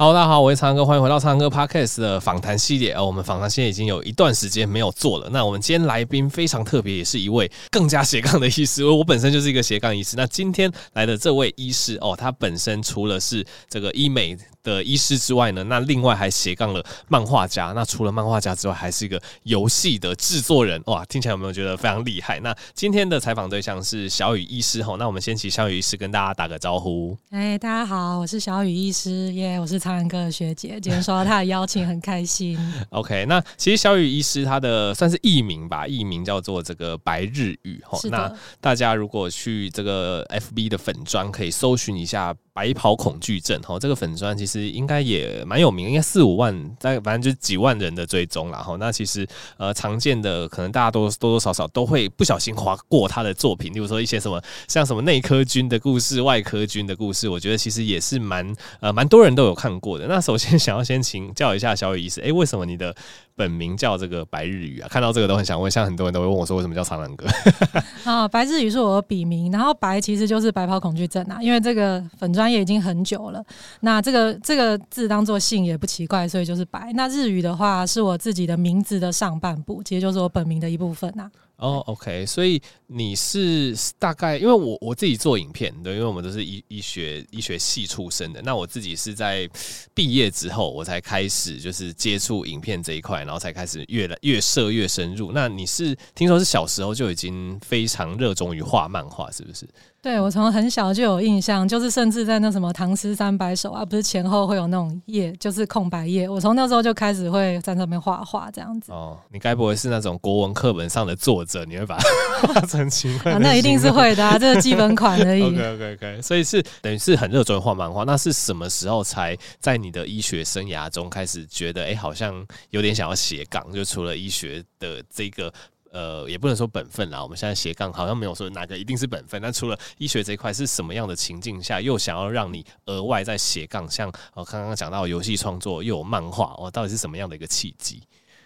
好大家好，我是苍哥，欢迎回到苍哥 Podcast 的访谈系列。哦，我们访谈现在已经有一段时间没有做了。那我们今天来宾非常特别，也是一位更加斜杠的医师。我本身就是一个斜杠医师。那今天来的这位医师哦，他本身除了是这个医美的医师之外呢，那另外还斜杠了漫画家。那除了漫画家之外，还是一个游戏的制作人。哇，听起来有没有觉得非常厉害？那今天的采访对象是小雨医师。吼，那我们先请小雨医师跟大家打个招呼。哎，大家好，我是小雨医师，耶、yeah，我是苍蓝鸽的学姐。今天收到他的邀请，很开心。OK，那其实小雨医师他的算是艺名吧，艺名叫做这个白日雨。吼，那大家如果去这个 FB 的粉专，可以搜寻一下。白袍恐惧症，哈，这个粉专其实应该也蛮有名，应该四五万，在反正就几万人的追踪啦。哈。那其实呃，常见的可能大家都多多少少都会不小心划过他的作品，例如说一些什么像什么内科君的故事、外科君的故事，我觉得其实也是蛮呃蛮多人都有看过的。那首先想要先请教一下小雨医师，哎，为什么你的本名叫这个白日语啊？看到这个都很想问，像很多人都会问我说，为什么叫苍蓝鸽？啊，白日语是我的笔名，然后白其实就是白袍恐惧症啊，因为这个粉专业已经很久了。那这个这个字当做姓也不奇怪，所以就是白。那日语的话是我自己的名字的上半部，其实就是我本名的一部分啊。哦、oh，OK，所以你是大概，因为我我自己做影片，对，因为我们都是医医学医学系出身的，那我自己是在毕业之后，我才开始就是接触影片这一块，然后才开始越来越涉越深入。那你是听说是小时候就已经非常热衷于画漫画，是不是？对，我从很小就有印象，就是甚至在那什么唐诗三百首啊，不是前后会有那种页，就是空白页，我从那时候就开始会在上面画画这样子。哦，你该不会是那种国文课本上的作者？你会把它 画成情啊？那一定是会的啊，这是基本款而已。OK OK OK，所以是等于是很热衷于画漫画。那是什么时候才在你的医学生涯中开始觉得，哎，好像有点想要斜杠？就除了医学的这个。呃，也不能说本分啦。我们现在斜杠好像没有说哪个一定是本分。那除了医学这一块，是什么样的情境下又想要让你额外在斜杠？像我刚刚讲到游戏创作，又有漫画，哦，到底是什么样的一个契机？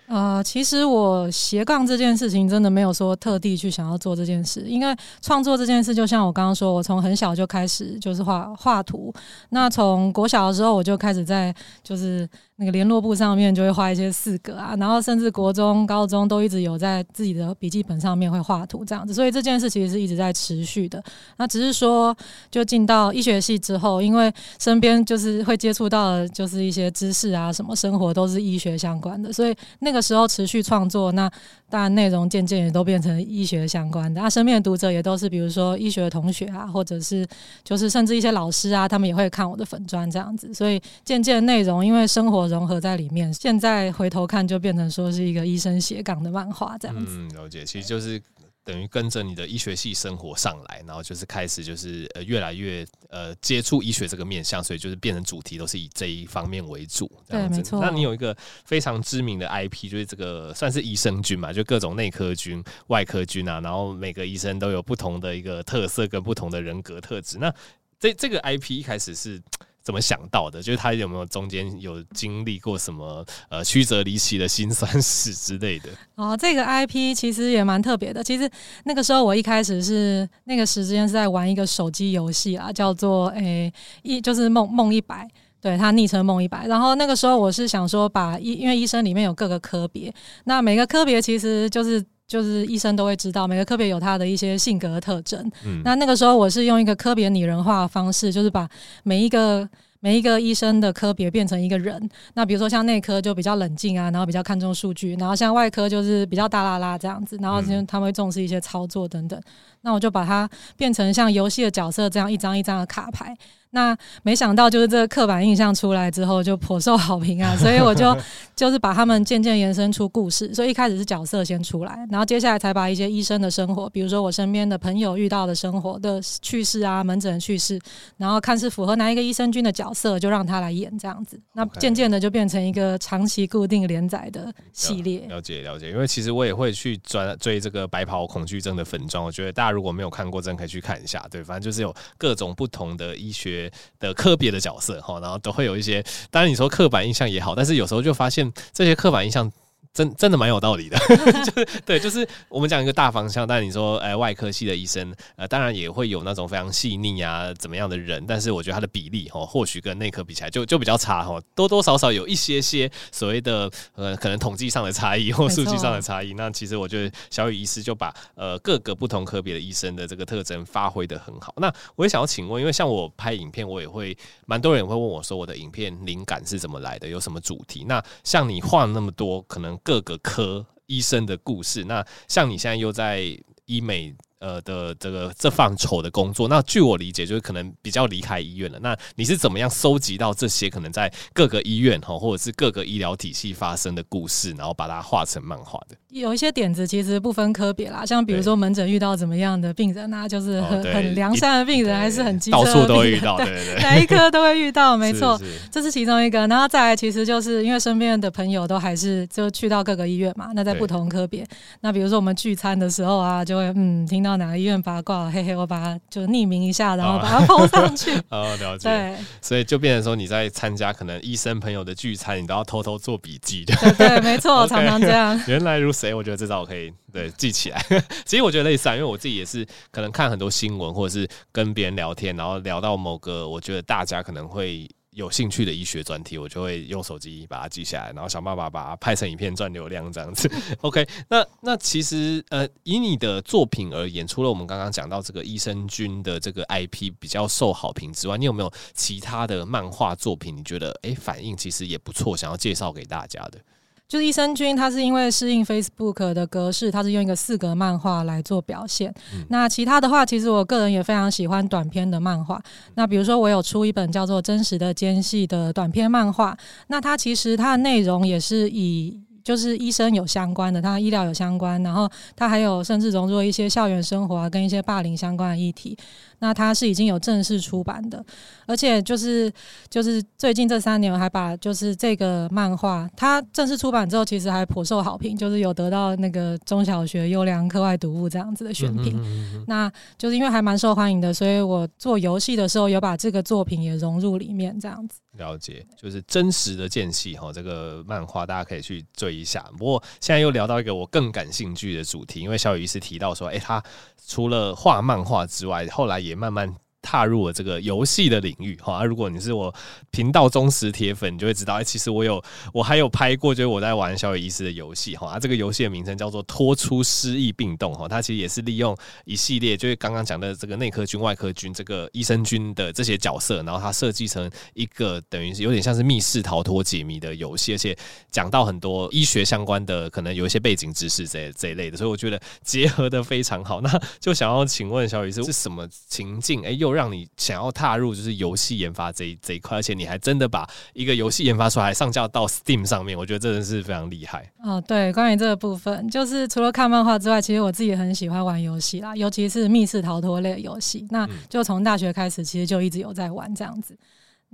啊，其实我斜杠这件事情真的没有说特地去想要做这件事，因为创作这件事，就像我刚刚说，我从很小就开始就是画画图。那从国小的时候我就开始在就是。那个联络簿上面就会画一些四格啊，然后甚至国中、高中都一直有在自己的笔记本上面会画图这样子，所以这件事其实是一直在持续的。那只是说，就进到医学系之后，因为身边就是会接触到的就是一些知识啊，什么生活都是医学相关的，所以那个时候持续创作，那当然内容渐渐也都变成医学相关的。那身边的读者也都是比如说医学的同学啊，或者是就是甚至一些老师啊，他们也会看我的粉砖这样子，所以渐渐内容因为生活。融合在里面，现在回头看就变成说是一个医生斜杠的漫画这样子。嗯，了解，其实就是等于跟着你的医学系生活上来，然后就是开始就是呃越来越呃接触医学这个面向，所以就是变成主题都是以这一方面为主。对，没错。那你有一个非常知名的 IP，就是这个算是医生菌嘛，就各种内科菌、外科菌啊，然后每个医生都有不同的一个特色跟不同的人格特质。那这这个 IP 一开始是。怎么想到的？就是他有没有中间有经历过什么呃曲折离奇的辛酸史之类的？哦，这个 IP 其实也蛮特别的。其实那个时候我一开始是那个时间是在玩一个手机游戏啊，叫做诶一就是梦梦一百，对，他昵称梦一百。然后那个时候我是想说把医，因为医生里面有各个科别，那每个科别其实就是。就是医生都会知道每个科别有他的一些性格特征。嗯，那那个时候我是用一个科别拟人化的方式，就是把每一个每一个医生的科别变成一个人。那比如说像内科就比较冷静啊，然后比较看重数据，然后像外科就是比较大啦啦这样子，然后就他们会重视一些操作等等。那我就把它变成像游戏的角色这样一张一张的卡牌。那没想到就是这个刻板印象出来之后就颇受好评啊，所以我就就是把他们渐渐延伸出故事，所以一开始是角色先出来，然后接下来才把一些医生的生活，比如说我身边的朋友遇到的生活的趣事啊，门诊的趣事，然后看是符合哪一个医生君的角色，就让他来演这样子。那渐渐的就变成一个长期固定连载的系列。了解了解，因为其实我也会去专追这个白袍恐惧症的粉妆，我觉得大家如果没有看过，真的可以去看一下。对，反正就是有各种不同的医学的科别的角色哈，然后都会有一些。当然你说刻板印象也好，但是有时候就发现这些刻板印象。真真的蛮有道理的，就是对，就是我们讲一个大方向，但你说，哎，外科系的医生，呃，当然也会有那种非常细腻啊，怎么样的人，但是我觉得他的比例哦，或许跟内科比起来就就比较差哈，多多少少有一些些所谓的呃，可能统计上的差异或数据上的差异。那其实我觉得小雨医师就把呃各个不同科别的医生的这个特征发挥的很好。那我也想要请问，因为像我拍影片，我也会蛮多人也会问我说，我的影片灵感是怎么来的，有什么主题？那像你画那么多，可能。各个科医生的故事，那像你现在又在医美。呃的这个这范畴的工作，那据我理解，就是可能比较离开医院了。那你是怎么样收集到这些可能在各个医院哈，或者是各个医疗体系发生的故事，然后把它画成漫画的？有一些点子其实不分科别啦，像比如说门诊遇到怎么样的病人啊，就是很、哦、很良善的病人，还是很机车的病人，到处都会遇到，对对对，哪一科都会遇到，没错，这是其中一个。然后再来，其实就是因为身边的朋友都还是就去到各个医院嘛，那在不同科别，那比如说我们聚餐的时候啊，就会嗯听到哪个医院八卦。嘿嘿，我把它就匿名一下，然后把它 po 上去。哦，了解。对，所以就变成说你在参加可能医生朋友的聚餐，你都要偷偷做笔记的。对，对，没错 常常这样。原来如此，我觉得这招我可以对记起来。其实我觉得类似啊，因为我自己也是可能看很多新闻，或者是跟别人聊天，然后聊到某个，我觉得大家可能会。有兴趣的医学专题，我就会用手机把它记下来，然后想办法把它拍成影片赚流量这样子。OK，那那其实呃，以你的作品而言，除了我们刚刚讲到这个益生菌的这个 IP 比较受好评之外，你有没有其他的漫画作品？你觉得诶、反应其实也不错，想要介绍给大家的？就是益生菌，它是因为适应 Facebook 的格式，它是用一个四格漫画来做表现。嗯、那其他的话，其实我个人也非常喜欢短篇的漫画。那比如说，我有出一本叫做《真实的间隙》的短篇漫画。那它其实它的内容也是以就是医生有相关的，它医疗有相关，然后它还有甚至融入一些校园生活啊，跟一些霸凌相关的议题。那它是已经有正式出版的，而且就是就是最近这三年，我还把就是这个漫画，它正式出版之后，其实还颇受好评，就是有得到那个中小学优良课外读物这样子的选品。那就是因为还蛮受欢迎的，所以我做游戏的时候有把这个作品也融入里面，这样子。了解，就是真实的间隙哈，这个漫画大家可以去追一下。不过现在又聊到一个我更感兴趣的主题，因为小雨医师提到说，哎、欸，他除了画漫画之外，后来也慢慢踏入了这个游戏的领域哈。如果你是我频道忠实铁粉，你就会知道，哎，其实我有我还有拍过，就是我在玩小雨医师的游戏哈。这个游戏的名称叫做《拖出失忆病栋》哈。它其实也是利用一系列，就是刚刚讲的这个内科菌、外科菌、这个医生菌的这些角色，然后它设计成一个等于是有点像是密室逃脱解谜的游戏，而且讲到很多医学相关的，可能有一些背景知识这这一类的，所以我觉得结合的非常好。那就想要请问小雨医师是什么情境？哎，又让你想要踏入就是游戏研发这一这一块，而且你还真的把一个游戏研发出来，上架到 Steam 上面，我觉得真的是非常厉害。哦，对，关于这个部分，就是除了看漫画之外，其实我自己也很喜欢玩游戏啦，尤其是密室逃脱类的游戏。那就从大学开始，其实就一直有在玩这样子。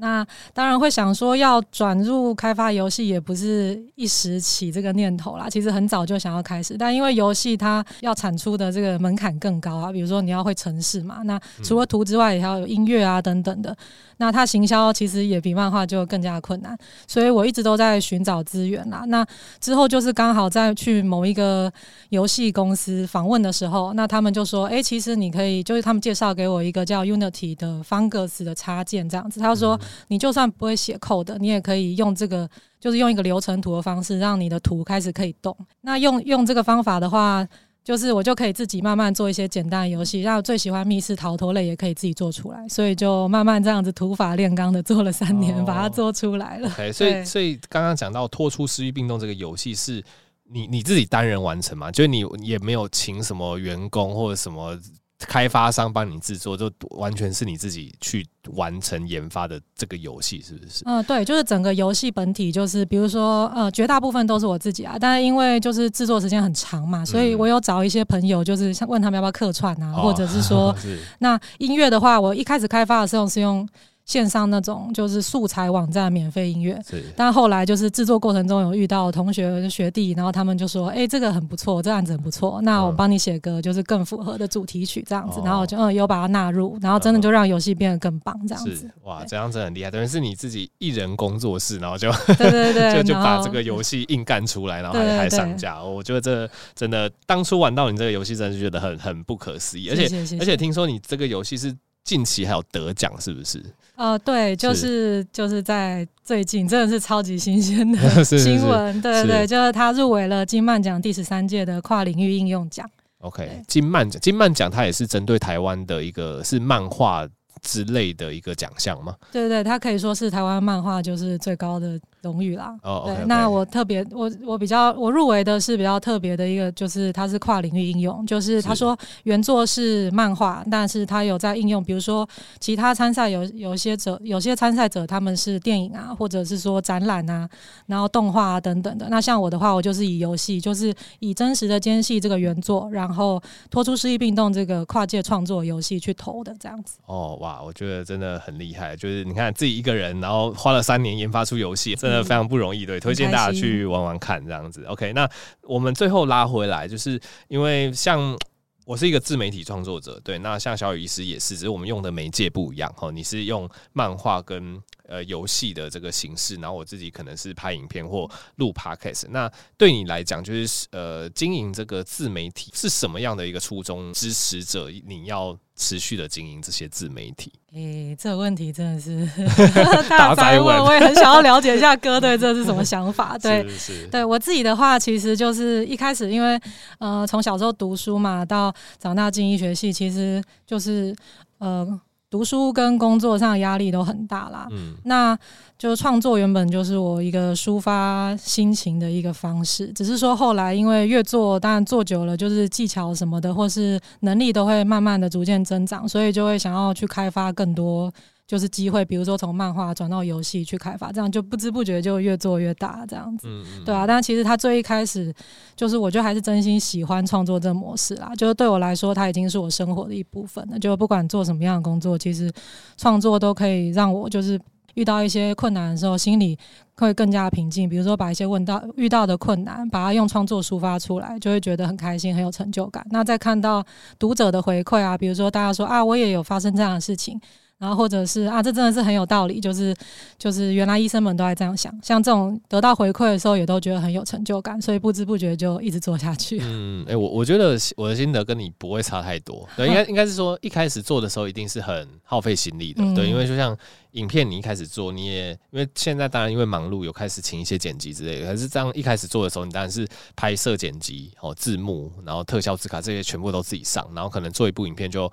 那当然会想说要转入开发游戏，也不是一时起这个念头啦。其实很早就想要开始，但因为游戏它要产出的这个门槛更高啊，比如说你要会程式嘛，那除了图之外，也要有音乐啊等等的。那它行销其实也比漫画就更加困难，所以我一直都在寻找资源啦。那之后就是刚好在去某一个游戏公司访问的时候，那他们就说：“诶，其实你可以，就是他们介绍给我一个叫 Unity 的方格子的插件，这样子。他说，你就算不会写 code，你也可以用这个，就是用一个流程图的方式，让你的图开始可以动。那用用这个方法的话。”就是我就可以自己慢慢做一些简单的游戏，然后最喜欢密室逃脱类也可以自己做出来，所以就慢慢这样子土法炼钢的做了三年，把它做出来了。所以所以刚刚讲到脱出失忆病动这个游戏是你你自己单人完成吗？就是你也没有请什么员工或者什么开发商帮你制作，就完全是你自己去完成研发的这个游戏，是不是？嗯，对，就是整个游戏本体，就是比如说，呃，绝大部分都是我自己啊，但是因为就是制作时间很长嘛，所以我有找一些朋友，就是想问他们要不要客串啊，嗯、或者是说，是那音乐的话，我一开始开发的时候是用。线上那种就是素材网站免费音乐，但后来就是制作过程中有遇到同学学弟，然后他们就说：“哎、欸，这个很不错，这案子很不错，那我帮你写歌就是更符合的主题曲这样子。嗯”然后我就嗯有把它纳入，然后真的就让游戏变得更棒这样子。哇，这样真的很厉害，等于是你自己一人工作室，然后就 对对对，就就把这个游戏硬干出来，然后还还上架。我觉得这真的当初玩到你这个游戏，真的是觉得很很不可思议。而且而且听说你这个游戏是。近期还有得奖是不是？呃，对，就是，是就是在最近，真的是超级新鲜的 新闻。对对对，就是他入围了金曼奖第十三届的跨领域应用奖。OK，金漫奖，金漫奖它也是针对台湾的一个是漫画之类的一个奖项吗？对对对，它可以说是台湾漫画就是最高的。荣誉啦，哦，oh, okay, 对，okay. 那我特别，我我比较，我入围的是比较特别的一个，就是它是跨领域应用，就是他说原作是漫画，但是他有在应用，比如说其他参赛有有些者，有些参赛者他们是电影啊，或者是说展览啊，然后动画啊等等的。那像我的话，我就是以游戏，就是以真实的间隙这个原作，然后拖出失忆病动这个跨界创作游戏去投的这样子。哦，哇，我觉得真的很厉害，就是你看自己一个人，然后花了三年研发出游戏。真的非常不容易，对，推荐大家去玩玩看这样子。OK，那我们最后拉回来，就是因为像我是一个自媒体创作者，对，那像小雨医师也是，只是我们用的媒介不一样哈。你是用漫画跟呃游戏的这个形式，然后我自己可能是拍影片或录 Podcast。那对你来讲，就是呃经营这个自媒体是什么样的一个初衷？支持者你要持续的经营这些自媒体？诶、欸，这个问题真的是 大哉问，我也很想要了解一下哥对这是什么想法。对，是是对我自己的话，其实就是一开始因为呃从小时候读书嘛，到长大进医学系，其实就是呃。读书跟工作上压力都很大啦，嗯，那就创作原本就是我一个抒发心情的一个方式，只是说后来因为越做，当然做久了，就是技巧什么的或是能力都会慢慢的逐渐增长，所以就会想要去开发更多。就是机会，比如说从漫画转到游戏去开发，这样就不知不觉就越做越大，这样子，嗯嗯对啊。但其实他最一开始，就是我觉得还是真心喜欢创作这个模式啦。就是对我来说，它已经是我生活的一部分了。就不管做什么样的工作，其实创作都可以让我就是遇到一些困难的时候，心里会更加平静。比如说把一些问到遇到的困难，把它用创作抒发出来，就会觉得很开心，很有成就感。那再看到读者的回馈啊，比如说大家说啊，我也有发生这样的事情。然后或者是啊，这真的是很有道理，就是就是原来医生们都在这样想，像这种得到回馈的时候，也都觉得很有成就感，所以不知不觉就一直做下去。嗯，哎、欸，我我觉得我的心得跟你不会差太多，对，应该 应该是说一开始做的时候一定是很耗费心力的，嗯、对，因为就像影片你一开始做，你也因为现在当然因为忙碌有开始请一些剪辑之类的，可是这样一开始做的时候，你当然是拍摄、剪辑、哦字幕，然后特效、字卡这些全部都自己上，然后可能做一部影片就。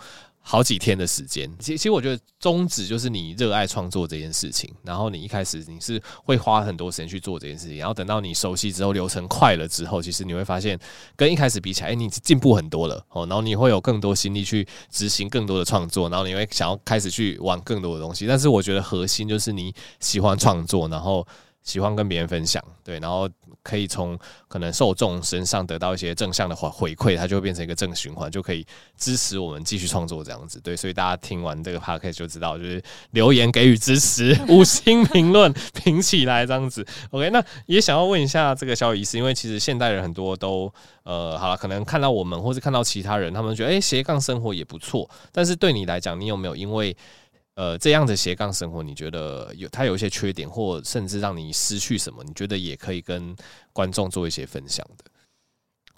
好几天的时间，其其实我觉得宗旨就是你热爱创作这件事情，然后你一开始你是会花很多时间去做这件事情，然后等到你熟悉之后，流程快了之后，其实你会发现跟一开始比起来，哎，你进步很多了哦，然后你会有更多心力去执行更多的创作，然后你会想要开始去玩更多的东西，但是我觉得核心就是你喜欢创作，然后。喜欢跟别人分享，对，然后可以从可能受众身上得到一些正向的回回馈，它就会变成一个正循环，就可以支持我们继续创作这样子。对，所以大家听完这个 podcast 就知道，就是留言给予支持，五星评论评起来这样子。OK，那也想要问一下这个小雨医师，因为其实现代人很多都呃，好了，可能看到我们或是看到其他人，他们觉得哎，斜杠生活也不错，但是对你来讲，你有没有因为呃，这样的斜杠生活，你觉得有它有一些缺点，或甚至让你失去什么？你觉得也可以跟观众做一些分享的。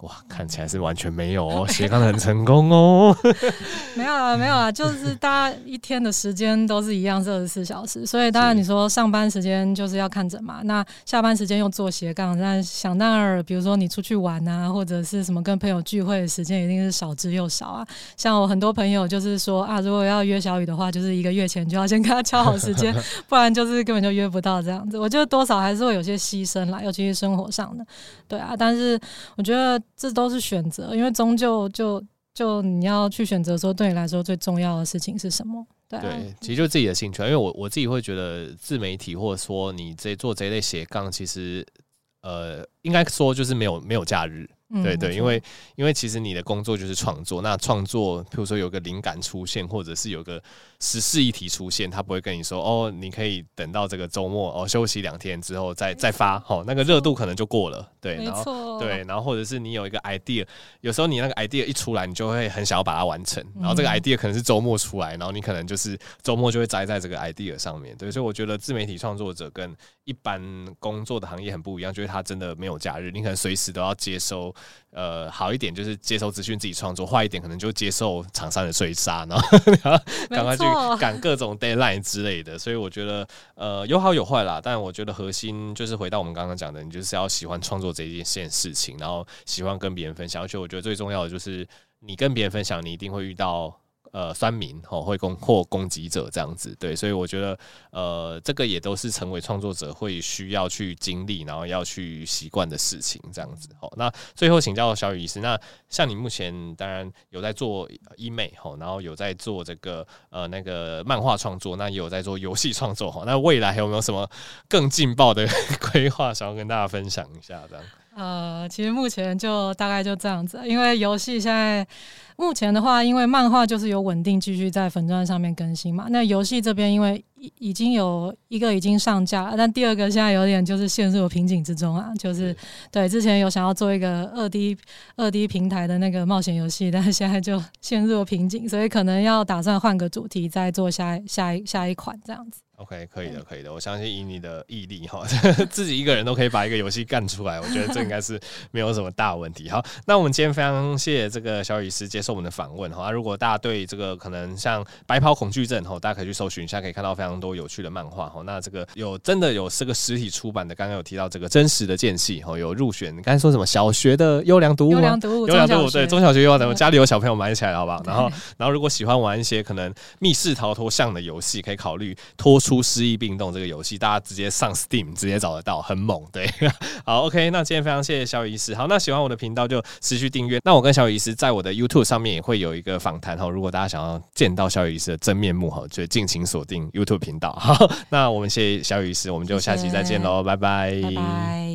哇，看起来是完全没有哦，斜杠的很成功哦。没有啊，没有啊，就是大家一天的时间都是一样，二十四小时。所以当然你说上班时间就是要看诊嘛，那下班时间又做斜杠，那想当然，比如说你出去玩啊，或者是什么跟朋友聚会的时间，一定是少之又少啊。像我很多朋友就是说啊，如果要约小雨的话，就是一个月前就要先跟他敲好时间，不然就是根本就约不到这样子。我觉得多少还是会有些牺牲啦，尤其是生活上的。对啊，但是我觉得。这都是选择，因为终究就就你要去选择说，对你来说最重要的事情是什么？对，啊、对，其实就是自己的兴趣。因为我我自己会觉得自媒体或者说你这做这一类斜杠，其实呃，应该说就是没有没有假日。对对，因为因为其实你的工作就是创作，那创作，譬如说有个灵感出现，或者是有个时事议题出现，他不会跟你说哦，你可以等到这个周末哦休息两天之后再再发，好，那个热度可能就过了。对，然后对，然后或者是你有一个 idea，有时候你那个 idea 一出来，你就会很想要把它完成，然后这个 idea 可能是周末出来，然后你可能就是周末就会栽在这个 idea 上面。对，所以我觉得自媒体创作者跟一般工作的行业很不一样，就是他真的没有假日，你可能随时都要接收。呃，好一点就是接收资讯自己创作，坏一点可能就接受厂商的追杀，然后 赶快去赶各种 deadline 之类的。所以我觉得，呃，有好有坏啦。但我觉得核心就是回到我们刚刚讲的，你就是要喜欢创作这一件事情，然后喜欢跟别人分享。而且我觉得最重要的就是，你跟别人分享，你一定会遇到。呃，酸民哦，会攻或攻击者这样子，对，所以我觉得，呃，这个也都是成为创作者会需要去经历，然后要去习惯的事情，这样子。好，那最后请教小雨医师，那像你目前当然有在做医美哈，然后有在做这个呃那个漫画创作，那也有在做游戏创作哈，那未来还有没有什么更劲爆的 规划想要跟大家分享一下？这样。呃，其实目前就大概就这样子，因为游戏现在目前的话，因为漫画就是有稳定继续在粉钻上面更新嘛。那游戏这边因为已已经有一个已经上架了，但第二个现在有点就是陷入瓶颈之中啊。就是对之前有想要做一个二 D 二 D 平台的那个冒险游戏，但是现在就陷入了瓶颈，所以可能要打算换个主题再做下下一下一款这样子。OK，可以的，可以的。我相信以你的毅力哈，自己一个人都可以把一个游戏干出来，我觉得这应该是没有什么大问题。好，那我们今天非常谢谢这个小雨师接受我们的访问哈。如果大家对这个可能像白袍恐惧症哈，大家可以去搜寻一下，可以看到非常多有趣的漫画哈。那这个有真的有这个实体出版的，刚刚有提到这个真实的间隙哈，有入选。你刚才说什么小学的优良读物吗？优良读物，优良读物，对，中小学优良读物，家里有小朋友买起来好不好？然后，然后如果喜欢玩一些可能密室逃脱像的游戏，可以考虑拖出失忆病栋。这个游戏大家直接上 Steam 直接找得到，很猛。对，好，OK，那今天非常谢谢小雨医师。好，那喜欢我的频道就持续订阅。那我跟小雨医师在我的 YouTube 上面也会有一个访谈哈。如果大家想要见到小雨医师的真面目哈，就敬请锁定 YouTube 频道。好，那我们谢谢小雨医师，我们就下期再见喽。拜拜。